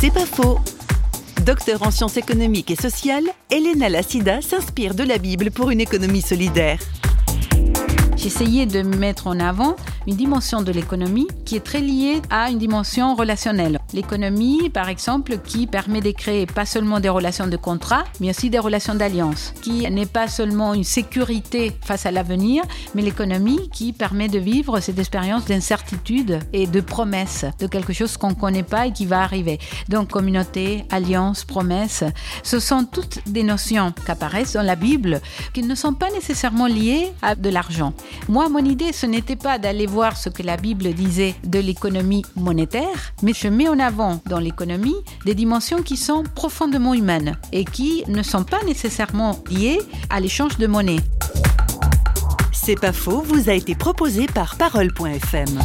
C'est pas faux. Docteur en sciences économiques et sociales, Elena Lassida s'inspire de la Bible pour une économie solidaire. J'essayais de mettre en avant une dimension de l'économie qui est très liée à une dimension relationnelle. L'économie, par exemple, qui permet de créer pas seulement des relations de contrat, mais aussi des relations d'alliance, qui n'est pas seulement une sécurité face à l'avenir, mais l'économie qui permet de vivre cette expérience d'incertitude et de promesse de quelque chose qu'on ne connaît pas et qui va arriver. Donc communauté, alliance, promesse, ce sont toutes des notions qui apparaissent dans la Bible qui ne sont pas nécessairement liées à de l'argent. Moi, mon idée, ce n'était pas d'aller voir ce que la Bible disait de l'économie monétaire, mais je mets en dans l'économie des dimensions qui sont profondément humaines et qui ne sont pas nécessairement liées à l'échange de monnaie. C'est pas faux, vous a été proposé par parole.fm.